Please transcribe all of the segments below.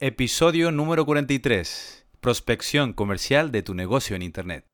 Episodio número 43. Prospección comercial de tu negocio en Internet.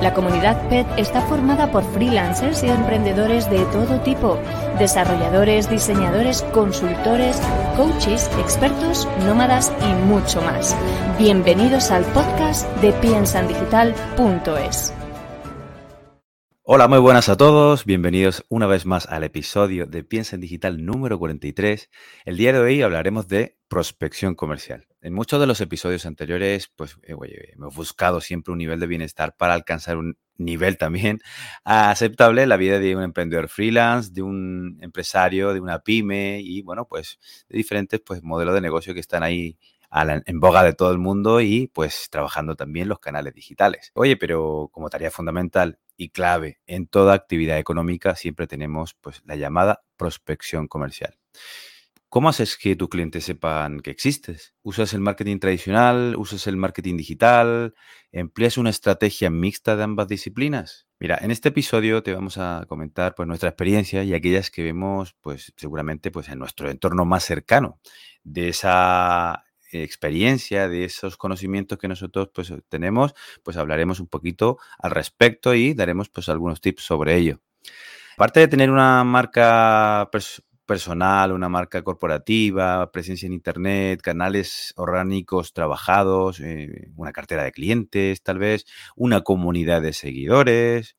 La comunidad PET está formada por freelancers y emprendedores de todo tipo, desarrolladores, diseñadores, consultores, coaches, expertos, nómadas y mucho más. Bienvenidos al podcast de piensandigital.es. Hola, muy buenas a todos. Bienvenidos una vez más al episodio de Piensa en Digital número 43. El día de hoy hablaremos de prospección comercial. En muchos de los episodios anteriores, pues eh, me he buscado siempre un nivel de bienestar para alcanzar un nivel también aceptable la vida de un emprendedor freelance, de un empresario, de una pyme y bueno, pues de diferentes pues, modelos de negocio que están ahí en boga de todo el mundo y pues trabajando también los canales digitales. Oye, pero como tarea fundamental y clave en toda actividad económica siempre tenemos pues la llamada prospección comercial. ¿Cómo haces que tus clientes sepan que existes? ¿Usas el marketing tradicional? ¿Usas el marketing digital? ¿Empleas una estrategia mixta de ambas disciplinas? Mira, en este episodio te vamos a comentar pues nuestra experiencia y aquellas que vemos pues seguramente pues en nuestro entorno más cercano de esa experiencia, de esos conocimientos que nosotros pues tenemos, pues hablaremos un poquito al respecto y daremos pues algunos tips sobre ello. Aparte de tener una marca personal, una marca corporativa, presencia en Internet, canales orgánicos trabajados, eh, una cartera de clientes, tal vez, una comunidad de seguidores.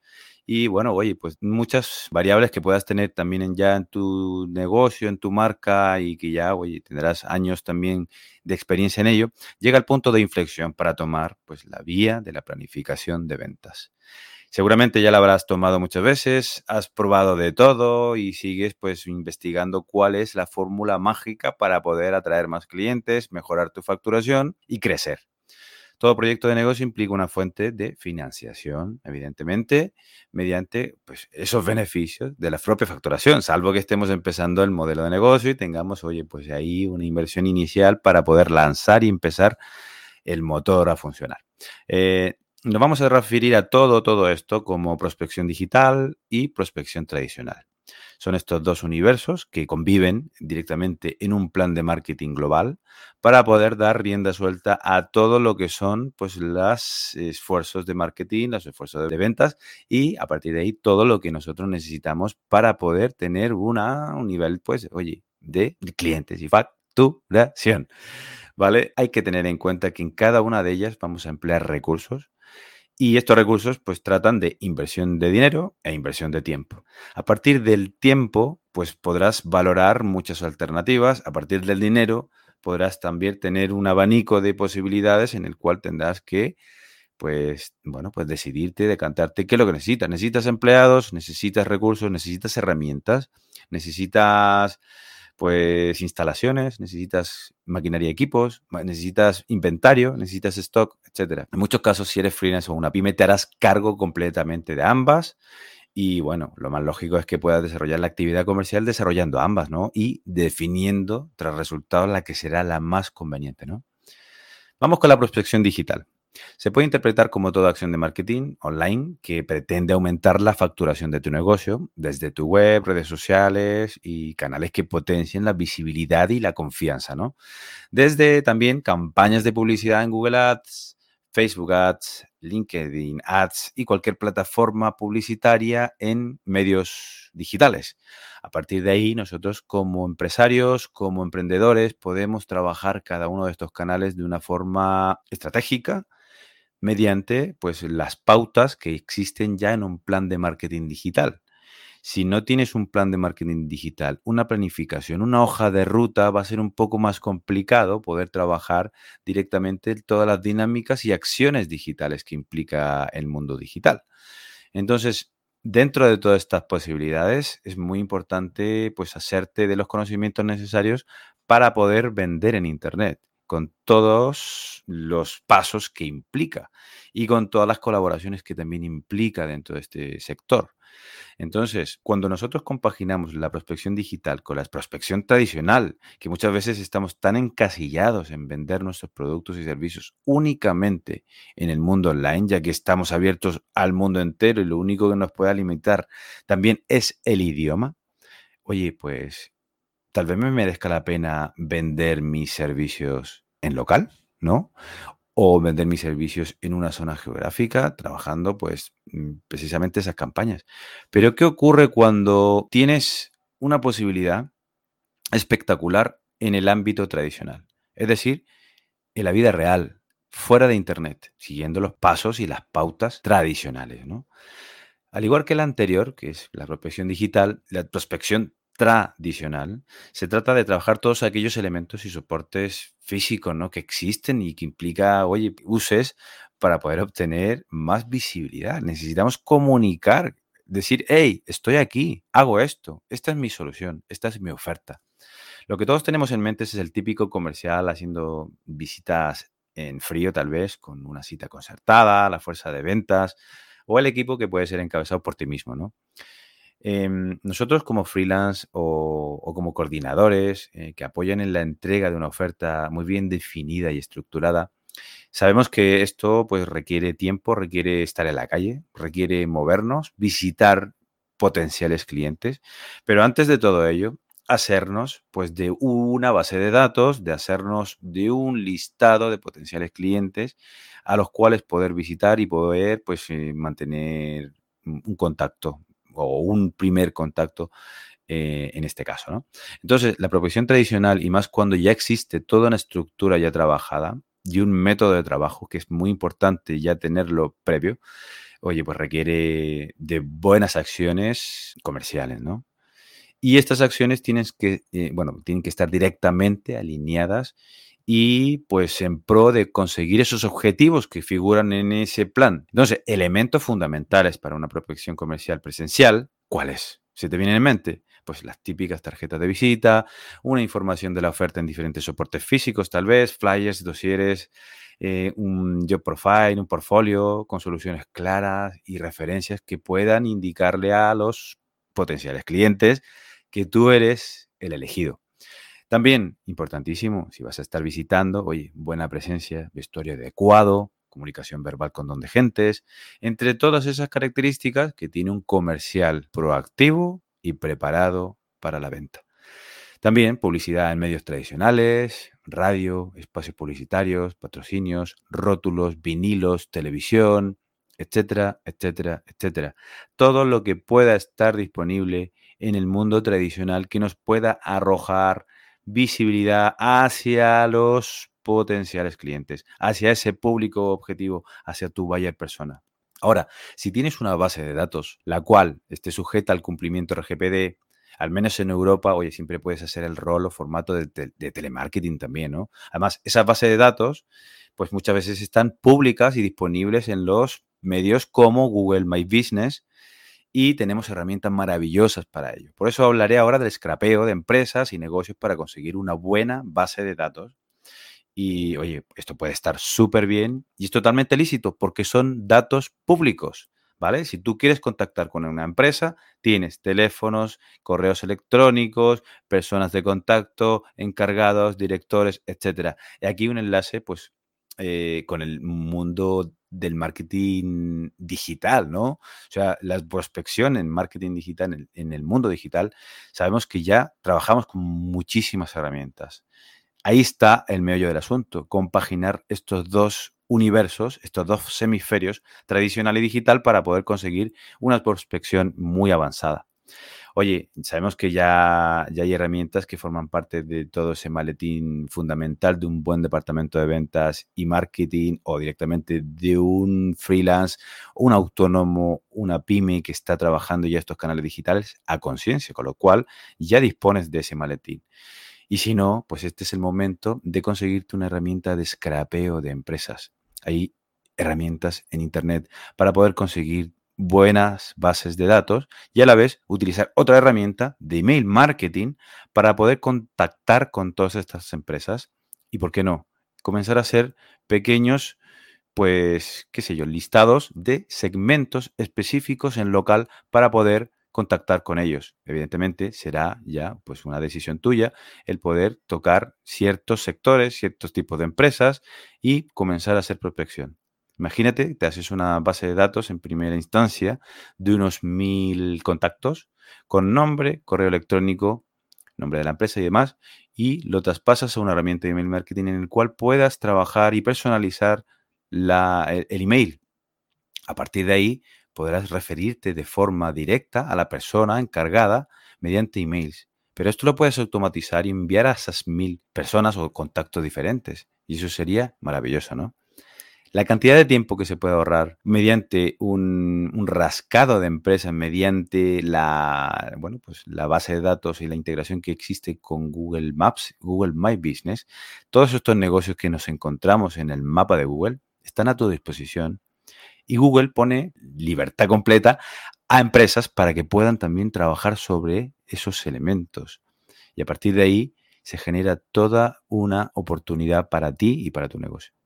Y bueno, oye, pues muchas variables que puedas tener también en, ya en tu negocio, en tu marca y que ya, oye, tendrás años también de experiencia en ello, llega el punto de inflexión para tomar pues la vía de la planificación de ventas. Seguramente ya la habrás tomado muchas veces, has probado de todo y sigues pues investigando cuál es la fórmula mágica para poder atraer más clientes, mejorar tu facturación y crecer. Todo proyecto de negocio implica una fuente de financiación, evidentemente, mediante pues, esos beneficios de la propia facturación, salvo que estemos empezando el modelo de negocio y tengamos, oye, pues ahí una inversión inicial para poder lanzar y empezar el motor a funcionar. Eh, nos vamos a referir a todo, todo esto como prospección digital y prospección tradicional. Son estos dos universos que conviven directamente en un plan de marketing global para poder dar rienda suelta a todo lo que son pues los esfuerzos de marketing, los esfuerzos de ventas y a partir de ahí todo lo que nosotros necesitamos para poder tener una, un nivel pues, oye, de clientes y facturación. ¿Vale? Hay que tener en cuenta que en cada una de ellas vamos a emplear recursos y estos recursos pues tratan de inversión de dinero e inversión de tiempo. A partir del tiempo pues podrás valorar muchas alternativas. A partir del dinero podrás también tener un abanico de posibilidades en el cual tendrás que pues bueno, pues decidirte, decantarte qué es lo que necesitas. Necesitas empleados, necesitas recursos, necesitas herramientas, necesitas pues instalaciones, necesitas maquinaria y equipos, necesitas inventario, necesitas stock, etcétera. En muchos casos, si eres freelance o una pyme, te harás cargo completamente de ambas. Y bueno, lo más lógico es que puedas desarrollar la actividad comercial desarrollando ambas, ¿no? Y definiendo tras resultados la que será la más conveniente, ¿no? Vamos con la prospección digital. Se puede interpretar como toda acción de marketing online que pretende aumentar la facturación de tu negocio desde tu web, redes sociales y canales que potencien la visibilidad y la confianza, ¿no? Desde también campañas de publicidad en Google Ads, Facebook Ads, LinkedIn Ads y cualquier plataforma publicitaria en medios digitales. A partir de ahí, nosotros como empresarios, como emprendedores, podemos trabajar cada uno de estos canales de una forma estratégica, mediante pues las pautas que existen ya en un plan de marketing digital. Si no tienes un plan de marketing digital, una planificación, una hoja de ruta, va a ser un poco más complicado poder trabajar directamente todas las dinámicas y acciones digitales que implica el mundo digital. Entonces, dentro de todas estas posibilidades, es muy importante pues hacerte de los conocimientos necesarios para poder vender en Internet con todos los pasos que implica y con todas las colaboraciones que también implica dentro de este sector. Entonces, cuando nosotros compaginamos la prospección digital con la prospección tradicional, que muchas veces estamos tan encasillados en vender nuestros productos y servicios únicamente en el mundo online, ya que estamos abiertos al mundo entero y lo único que nos puede alimentar también es el idioma, oye, pues tal vez me merezca la pena vender mis servicios en local, ¿no? o vender mis servicios en una zona geográfica, trabajando pues mm, precisamente esas campañas. Pero ¿qué ocurre cuando tienes una posibilidad espectacular en el ámbito tradicional? Es decir, en la vida real, fuera de Internet, siguiendo los pasos y las pautas tradicionales. ¿no? Al igual que la anterior, que es la prospección digital, la prospección tradicional, se trata de trabajar todos aquellos elementos y soportes físicos ¿no? que existen y que implica, oye, uses para poder obtener más visibilidad. Necesitamos comunicar, decir, hey, estoy aquí, hago esto, esta es mi solución, esta es mi oferta. Lo que todos tenemos en mente es el típico comercial haciendo visitas en frío, tal vez, con una cita concertada, la fuerza de ventas o el equipo que puede ser encabezado por ti mismo, ¿no? Em, nosotros como freelance o, como coordinadores eh, que apoyan en la entrega de una oferta muy bien definida y estructurada, sabemos que esto pues requiere tiempo, requiere estar en la calle, requiere movernos, visitar potenciales clientes, pero antes de todo ello, hacernos pues de una base de datos, de hacernos de un listado de potenciales clientes a los cuales poder visitar y poder pues eh, mantener un contacto o un primer contacto eh, en este caso. ¿no? Entonces, la profesión tradicional, y más cuando ya existe toda una estructura ya trabajada y un método de trabajo que es muy importante ya tenerlo previo, oye, pues requiere de buenas acciones comerciales, ¿no? Y estas acciones tienen que, eh, bueno, tienen que estar directamente alineadas y pues en pro de conseguir esos objetivos que figuran en ese plan. Entonces, elementos fundamentales para una prospección comercial presencial, ¿cuáles? ¿Se te vienen en mente? Pues las típicas tarjetas de visita, una información de la oferta en diferentes soportes físicos, tal vez, flyers, dosieres, eh, un job profile, un portfolio con soluciones claras y referencias que puedan indicarle a los potenciales clientes que tú eres el elegido. También, importantísimo, si vas a estar visitando, oye, buena presencia, vestuario adecuado, comunicación verbal con don de gentes, entre todas esas características que tiene un comercial proactivo y preparado para la venta. También publicidad en medios tradicionales, radio, espacios publicitarios, patrocinios, rótulos, vinilos, televisión, etcétera, etcétera, etcétera. Todo lo que pueda estar disponible en el mundo tradicional que nos pueda arrojar visibilidad hacia los potenciales clientes, hacia ese público objetivo, hacia tu buyer persona. Ahora, si tienes una base de datos, la cual esté sujeta al cumplimiento RGPD, al menos en Europa, oye, siempre puedes hacer el rol o formato de, de, telemarketing también, ¿no? Además, esa base de datos, pues muchas veces están públicas y disponibles en los medios como Google My Business, y tenemos herramientas maravillosas para ello. Por eso hablaré ahora del scrapeo de empresas y negocios para conseguir una buena base de datos. Y oye, esto puede estar súper bien y es totalmente lícito porque son datos públicos. ¿Vale? Si tú quieres contactar con una empresa, tienes teléfonos, correos electrónicos, personas de contacto, encargados, directores, etcétera. Y aquí un enlace, pues, eh, con el mundo del marketing digital, ¿no? O sea, la prospección en marketing digital, en el, mundo digital, sabemos que ya trabajamos con muchísimas herramientas. Ahí está el meollo del asunto, compaginar estos dos universos, estos dos hemisferios, tradicional y digital, para poder conseguir una prospección muy avanzada. Oye, sabemos que ya, hay herramientas que forman parte de todo ese maletín fundamental de un buen departamento de ventas y marketing o directamente de un freelance, un autónomo, una pyme que está trabajando ya estos canales digitales a conciencia, con lo cual ya dispones de ese maletín. Y si no, pues este es el momento de conseguirte una herramienta de scrapeo de empresas. Hay herramientas en Internet para poder conseguir buenas bases de datos y a la vez utilizar otra herramienta de email marketing para poder contactar con todas estas empresas y, ¿por qué no?, comenzar a hacer pequeños, pues, qué sé yo, listados de segmentos específicos en local para poder contactar con ellos. Evidentemente será ya pues una decisión tuya el poder tocar ciertos sectores, ciertos tipos de empresas y comenzar a hacer prospección. Imagínate, te haces una base de datos en primera instancia de unos mil contactos con nombre, correo electrónico, nombre de la empresa y demás, y lo traspasas a una herramienta de email marketing en el cual puedas trabajar y personalizar el, el email. A partir de ahí podrás referirte de forma directa a la persona encargada mediante emails. Pero esto lo puedes automatizar y enviar a esas mil personas o contactos diferentes. Y eso sería maravilloso, ¿no? La cantidad de tiempo que se puede ahorrar mediante un, rascado de empresas, mediante la, bueno, pues la base de datos y la integración que existe con Google Maps, Google My Business, todos estos negocios que nos encontramos en el mapa de Google están a tu disposición. Y Google pone libertad completa a empresas para que puedan también trabajar sobre esos elementos. Y a partir de ahí se genera toda una oportunidad para ti y para tu negocio.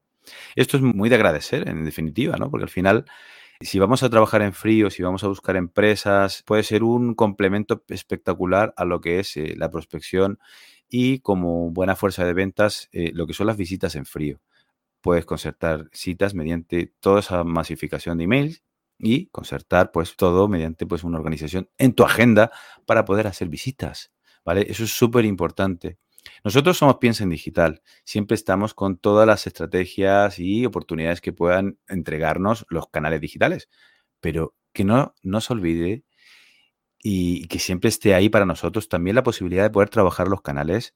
Esto es muy de agradecer, en definitiva, ¿no? Porque al final, si vamos a trabajar en frío, si vamos a buscar empresas, puede ser un complemento espectacular a lo que es eh, la prospección y como buena fuerza de ventas, eh, lo que son las visitas en frío. Puedes concertar citas mediante toda esa masificación de emails y concertar pues todo mediante pues una organización en tu agenda para poder hacer visitas, ¿vale? Eso es súper importante. Nosotros somos Piensa en Digital. Siempre estamos con todas las estrategias y oportunidades que puedan entregarnos los canales digitales. Pero que no, no se olvide y que siempre esté ahí para nosotros también la posibilidad de poder trabajar los canales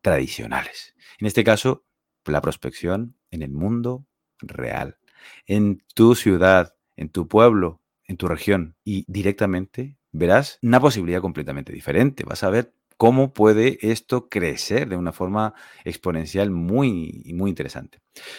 tradicionales. En este caso, la prospección en el mundo real, en tu ciudad, en tu pueblo, en tu región y directamente verás una posibilidad completamente diferente. Vas a ver cómo puede esto crecer de una forma exponencial muy, muy interesante.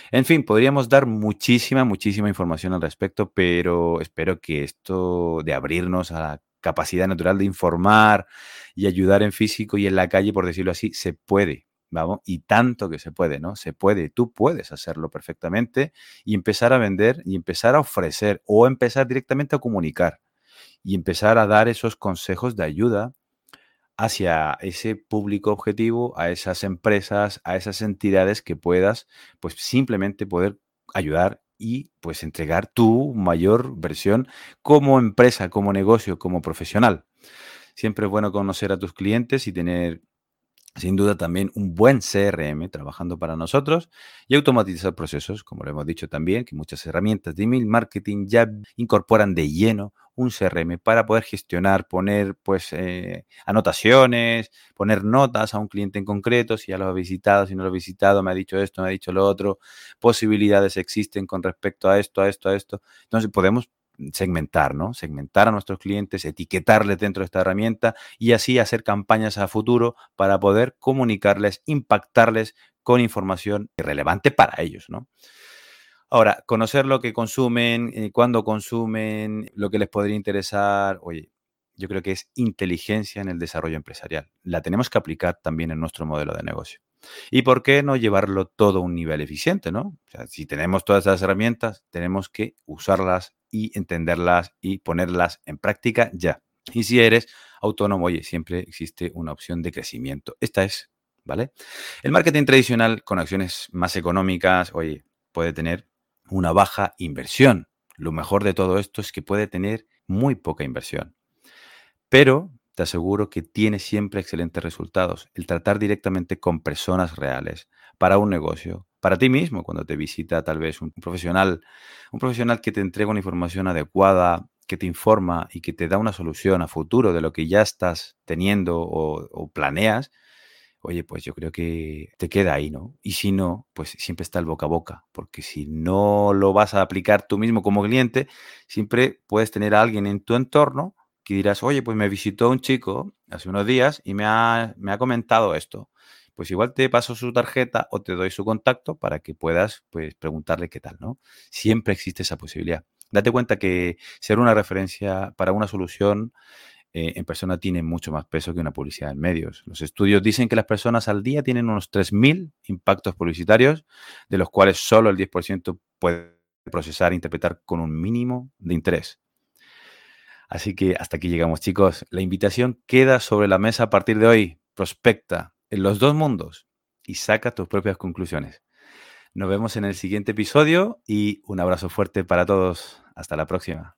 En fin, podríamos dar muchísima, muchísima información al respecto, pero espero que esto de abrirnos a la capacidad natural de informar y ayudar en físico y en la calle, por decirlo así, se puede. Vamos, y tanto que se puede, ¿no? Se puede, tú puedes hacerlo perfectamente y empezar a vender y empezar a ofrecer o empezar directamente a comunicar y empezar a dar esos consejos de ayuda hacia ese público objetivo, a esas empresas, a esas entidades que puedas, pues simplemente poder ayudar y pues entregar tu mayor versión como empresa, como negocio, como profesional. Siempre es bueno conocer a tus clientes y tener sin duda también un buen CRM trabajando para nosotros y automatizar procesos, como lo hemos dicho también, que muchas herramientas de email marketing ya incorporan de lleno un CRM para poder gestionar, poner pues eh, anotaciones, poner notas a un cliente en concreto, si ya lo ha visitado, si no lo ha visitado, me ha dicho esto, me ha dicho lo otro, posibilidades existen con respecto a esto, a esto, a esto. Entonces podemos segmentar, ¿no? Segmentar a nuestros clientes, etiquetarles dentro de esta herramienta y así hacer campañas a futuro para poder comunicarles, impactarles con información relevante para ellos, ¿no? Ahora, conocer lo que consumen, eh, cuándo consumen, lo que les podría interesar, oye, yo creo que es inteligencia en el desarrollo empresarial. La tenemos que aplicar también en nuestro modelo de negocio. ¿Y por qué no llevarlo todo a un nivel eficiente, no? O sea, si tenemos todas esas herramientas, tenemos que usarlas y entenderlas y ponerlas en práctica ya. Y si eres autónomo, oye, siempre existe una opción de crecimiento. Esta es, ¿vale? El marketing tradicional con acciones más económicas, oye, puede tener una baja inversión. Lo mejor de todo esto es que puede tener muy poca inversión. Pero te aseguro que tiene siempre excelentes resultados. El tratar directamente con personas reales para un negocio, para ti mismo, cuando te visita tal vez un profesional, un profesional que te entrega una información adecuada, que te informa y que te da una solución a futuro de lo que ya estás teniendo o, o planeas, oye, pues yo creo que te queda ahí, ¿no? Y si no, pues siempre está el boca a boca, porque si no lo vas a aplicar tú mismo como cliente, siempre puedes tener a alguien en tu entorno que dirás, oye, pues me visitó un chico hace unos días y me ha, me ha comentado esto. Pues igual te paso su tarjeta o te doy su contacto para que puedas pues, preguntarle qué tal, ¿no? Siempre existe esa posibilidad. Date cuenta que ser una referencia para una solución eh, en persona tiene mucho más peso que una publicidad en medios. Los estudios dicen que las personas al día tienen unos 3.000 impactos publicitarios, de los cuales solo el 10% puede procesar e interpretar con un mínimo de interés. Así que hasta aquí llegamos, chicos. La invitación queda sobre la mesa a partir de hoy. Prospecta en los dos mundos y saca tus propias conclusiones. Nos vemos en el siguiente episodio y un abrazo fuerte para todos. Hasta la próxima.